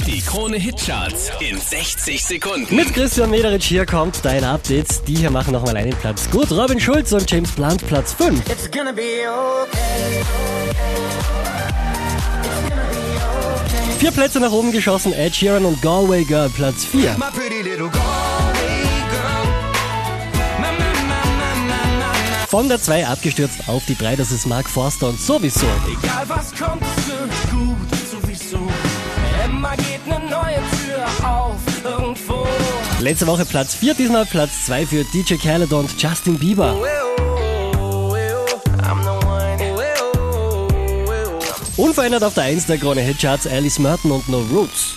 Die Krone Hitcharts in 60 Sekunden. Mit Christian Mederich hier kommt dein Update. Die hier machen nochmal einen Platz gut. Robin Schulz und James Blunt Platz 5. It's gonna be okay. Vier Plätze nach oben geschossen. Ed Sheeran und Galway Girl Platz 4. My pretty little Galway girl. My, my, my, my, my, my, Von der 2 abgestürzt auf die 3. Das ist Mark Forster und sowieso. Egal was kommt, gut, sowieso. Immer geht ne neue Tür auf, irgendwo. Letzte Woche Platz 4, diesmal Platz 2 für DJ Khaled und Justin Bieber. Unverändert auf der 1 der Krone Hitcharts Alice Merton und no roots,